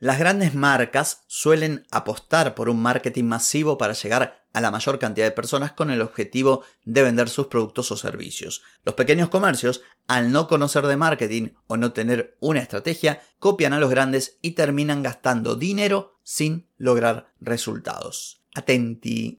Las grandes marcas suelen apostar por un marketing masivo para llegar a la mayor cantidad de personas con el objetivo de vender sus productos o servicios. Los pequeños comercios, al no conocer de marketing o no tener una estrategia, copian a los grandes y terminan gastando dinero sin lograr resultados. Atenti.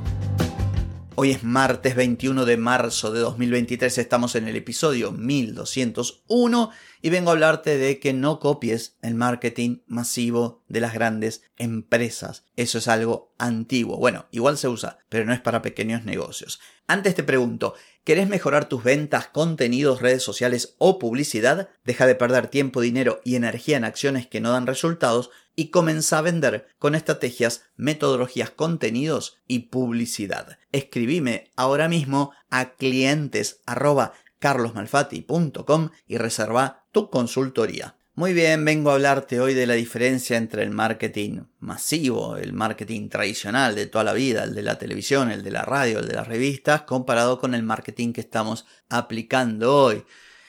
Hoy es martes 21 de marzo de 2023, estamos en el episodio 1201 y vengo a hablarte de que no copies el marketing masivo de las grandes empresas. Eso es algo antiguo. Bueno, igual se usa, pero no es para pequeños negocios. Antes te pregunto, ¿querés mejorar tus ventas, contenidos, redes sociales o publicidad? Deja de perder tiempo, dinero y energía en acciones que no dan resultados y comienza a vender con estrategias, metodologías, contenidos y publicidad. Escribime ahora mismo a clientes y reserva tu consultoría. Muy bien, vengo a hablarte hoy de la diferencia entre el marketing masivo, el marketing tradicional de toda la vida, el de la televisión, el de la radio, el de las revistas, comparado con el marketing que estamos aplicando hoy.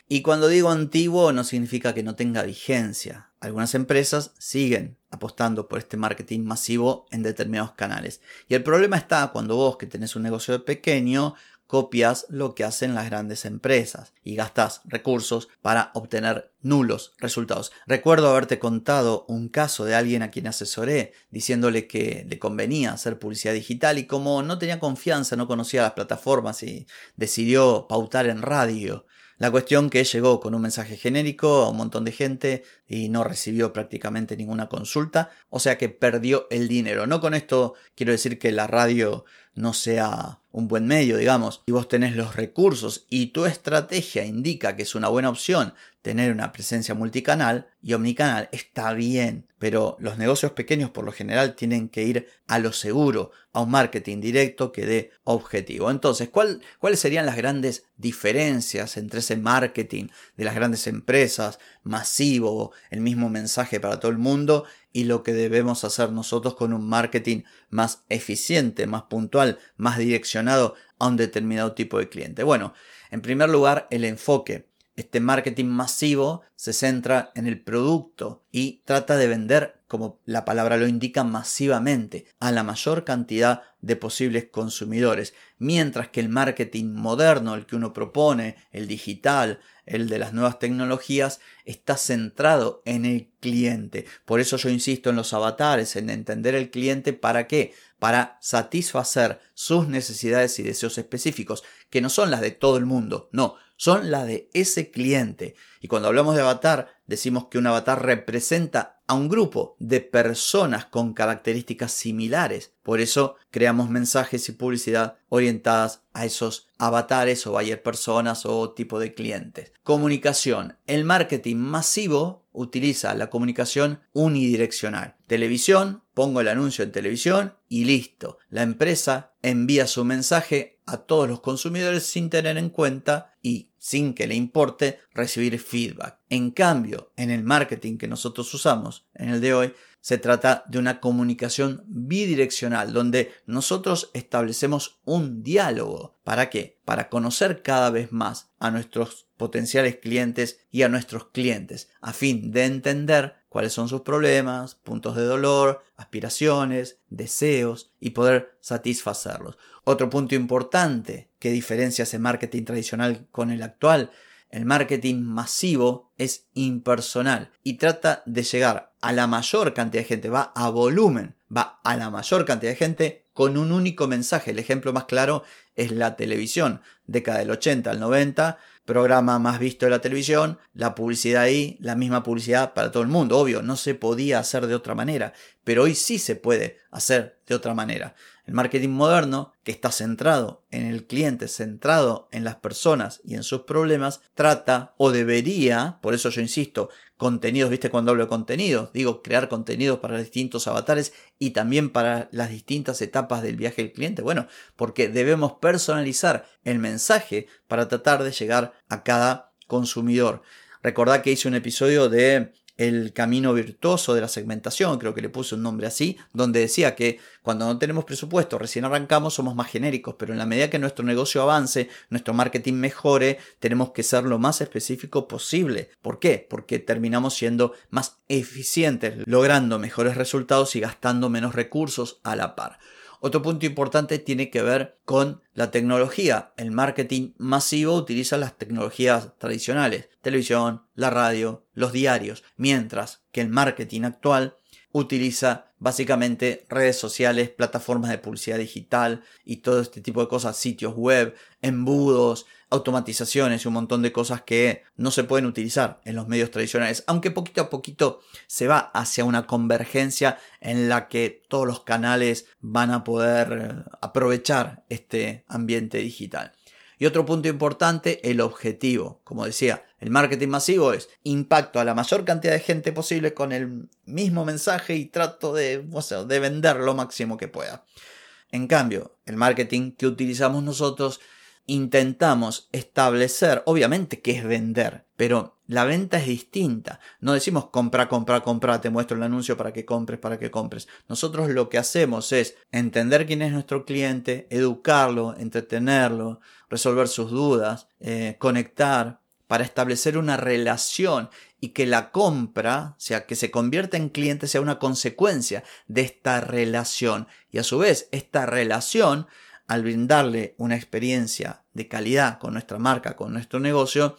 Y cuando digo antiguo no significa que no tenga vigencia. Algunas empresas siguen apostando por este marketing masivo en determinados canales. Y el problema está cuando vos que tenés un negocio pequeño copias lo que hacen las grandes empresas y gastas recursos para obtener nulos resultados. Recuerdo haberte contado un caso de alguien a quien asesoré diciéndole que le convenía hacer publicidad digital y como no tenía confianza, no conocía las plataformas y decidió pautar en radio. La cuestión que llegó con un mensaje genérico a un montón de gente y no recibió prácticamente ninguna consulta, o sea que perdió el dinero. No con esto quiero decir que la radio no sea un buen medio, digamos, y vos tenés los recursos y tu estrategia indica que es una buena opción tener una presencia multicanal y omnicanal, está bien, pero los negocios pequeños por lo general tienen que ir a lo seguro, a un marketing directo que dé objetivo. Entonces, ¿cuáles serían las grandes diferencias entre ese marketing de las grandes empresas, masivo, el mismo mensaje para todo el mundo, y lo que debemos hacer nosotros con un marketing más eficiente, más puntual, más direccionado a un determinado tipo de cliente. Bueno, en primer lugar, el enfoque. Este marketing masivo se centra en el producto y trata de vender, como la palabra lo indica, masivamente a la mayor cantidad de posibles consumidores, mientras que el marketing moderno, el que uno propone, el digital, el de las nuevas tecnologías, está centrado en el cliente. Por eso yo insisto en los avatares, en entender el cliente para qué, para satisfacer sus necesidades y deseos específicos, que no son las de todo el mundo, no, son las de ese cliente. Y cuando hablamos de avatar, decimos que un avatar representa a un grupo de personas con características similares. Por eso creamos mensajes y publicidad orientadas a esos avatares o buyer personas o tipo de clientes. Comunicación. El marketing masivo utiliza la comunicación unidireccional. Televisión, pongo el anuncio en televisión y listo. La empresa envía su mensaje a todos los consumidores sin tener en cuenta y sin que le importe recibir feedback. En cambio, en el marketing que nosotros usamos en el de hoy, se trata de una comunicación bidireccional donde nosotros establecemos un diálogo. ¿Para qué? Para conocer cada vez más a nuestros potenciales clientes y a nuestros clientes a fin de entender cuáles son sus problemas, puntos de dolor, aspiraciones, deseos y poder satisfacerlos. Otro punto importante que diferencia ese marketing tradicional con el actual el marketing masivo es impersonal y trata de llegar a la mayor cantidad de gente, va a volumen, va a la mayor cantidad de gente con un único mensaje. El ejemplo más claro es la televisión, década del 80 al 90, programa más visto de la televisión, la publicidad ahí, la misma publicidad para todo el mundo, obvio, no se podía hacer de otra manera, pero hoy sí se puede hacer de otra manera. El marketing moderno, que está centrado en el cliente, centrado en las personas y en sus problemas, trata o debería, por eso yo insisto, contenidos, viste cuando hablo de contenidos, digo crear contenidos para distintos avatares y también para las distintas etapas del viaje del cliente. Bueno, porque debemos personalizar el mensaje para tratar de llegar a cada consumidor. Recordad que hice un episodio de el camino virtuoso de la segmentación, creo que le puse un nombre así, donde decía que cuando no tenemos presupuesto, recién arrancamos, somos más genéricos, pero en la medida que nuestro negocio avance, nuestro marketing mejore, tenemos que ser lo más específico posible. ¿Por qué? Porque terminamos siendo más eficientes, logrando mejores resultados y gastando menos recursos a la par. Otro punto importante tiene que ver con la tecnología. El marketing masivo utiliza las tecnologías tradicionales, televisión, la radio, los diarios, mientras que el marketing actual utiliza básicamente redes sociales, plataformas de publicidad digital y todo este tipo de cosas, sitios web, embudos, automatizaciones y un montón de cosas que no se pueden utilizar en los medios tradicionales, aunque poquito a poquito se va hacia una convergencia en la que todos los canales van a poder eh, aprovechar este ambiente digital. Y otro punto importante, el objetivo. Como decía, el marketing masivo es impacto a la mayor cantidad de gente posible con el mismo mensaje y trato de, de vender lo máximo que pueda. En cambio, el marketing que utilizamos nosotros intentamos establecer, obviamente que es vender, pero la venta es distinta. No decimos compra, compra, compra, te muestro el anuncio para que compres, para que compres. Nosotros lo que hacemos es entender quién es nuestro cliente, educarlo, entretenerlo, resolver sus dudas, eh, conectar para establecer una relación y que la compra, o sea, que se convierta en cliente, sea una consecuencia de esta relación. Y a su vez, esta relación al brindarle una experiencia de calidad con nuestra marca, con nuestro negocio,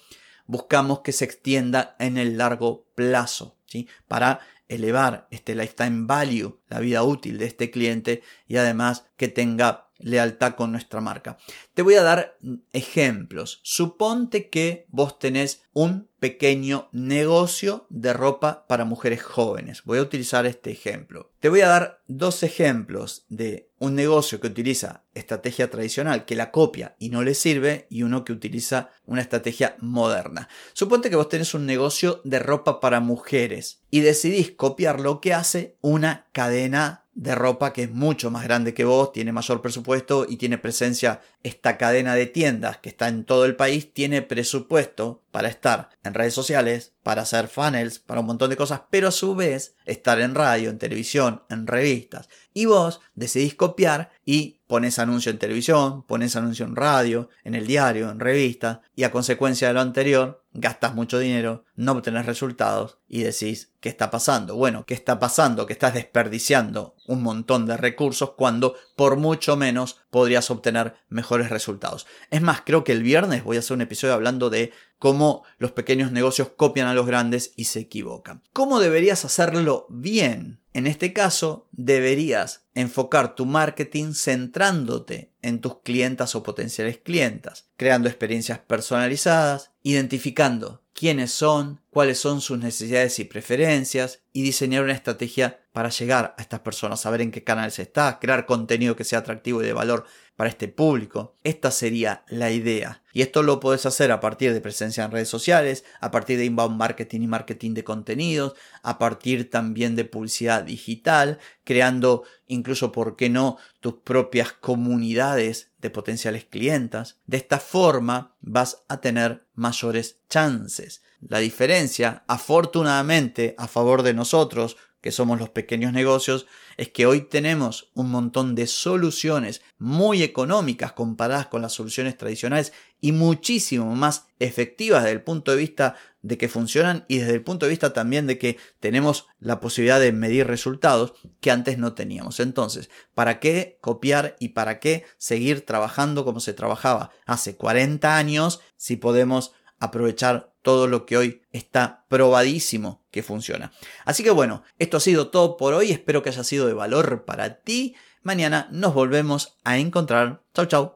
buscamos que se extienda en el largo plazo, ¿sí? Para elevar este lifetime value, la vida útil de este cliente y además que tenga lealtad con nuestra marca. Te voy a dar ejemplos. Suponte que vos tenés un pequeño negocio de ropa para mujeres jóvenes. Voy a utilizar este ejemplo. Te voy a dar dos ejemplos de un negocio que utiliza estrategia tradicional, que la copia y no le sirve, y uno que utiliza una estrategia moderna. Suponte que vos tenés un negocio de ropa para mujeres y decidís copiar lo que hace una cadena de ropa que es mucho más grande que vos, tiene mayor presupuesto y tiene presencia. Esta cadena de tiendas que está en todo el país tiene presupuesto para estar en redes sociales, para hacer funnels, para un montón de cosas, pero a su vez estar en radio, en televisión, en revistas. Y vos decidís copiar y pones anuncio en televisión, pones anuncio en radio, en el diario, en revista, y a consecuencia de lo anterior, gastas mucho dinero, no obtenés resultados y decís, ¿qué está pasando? Bueno, ¿qué está pasando? Que estás desperdiciando un montón de recursos cuando por mucho menos podrías obtener mejores resultados. Es más, creo que el viernes voy a hacer un episodio hablando de cómo los pequeños negocios copian a los grandes y se equivocan. ¿Cómo deberías hacerlo bien? En este caso, deberías enfocar tu marketing centrándote en tus clientas o potenciales clientas, creando experiencias personalizadas, identificando quiénes son, cuáles son sus necesidades y preferencias y diseñar una estrategia para llegar a estas personas, saber en qué canales está, crear contenido que sea atractivo y de valor para este público. Esta sería la idea. Y esto lo puedes hacer a partir de presencia en redes sociales, a partir de inbound marketing y marketing de contenidos, a partir también de publicidad digital, creando incluso, ¿por qué no?, tus propias comunidades de potenciales clientas. De esta forma vas a tener mayores chances. La diferencia, afortunadamente, a favor de nosotros, que somos los pequeños negocios, es que hoy tenemos un montón de soluciones muy económicas comparadas con las soluciones tradicionales y muchísimo más efectivas desde el punto de vista de que funcionan y desde el punto de vista también de que tenemos la posibilidad de medir resultados que antes no teníamos. Entonces, ¿para qué copiar y para qué seguir trabajando como se trabajaba hace 40 años si podemos aprovechar todo lo que hoy está probadísimo que funciona. Así que bueno, esto ha sido todo por hoy, espero que haya sido de valor para ti. Mañana nos volvemos a encontrar. Chau chau.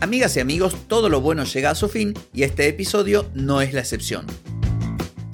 Amigas y amigos, todo lo bueno llega a su fin y este episodio no es la excepción.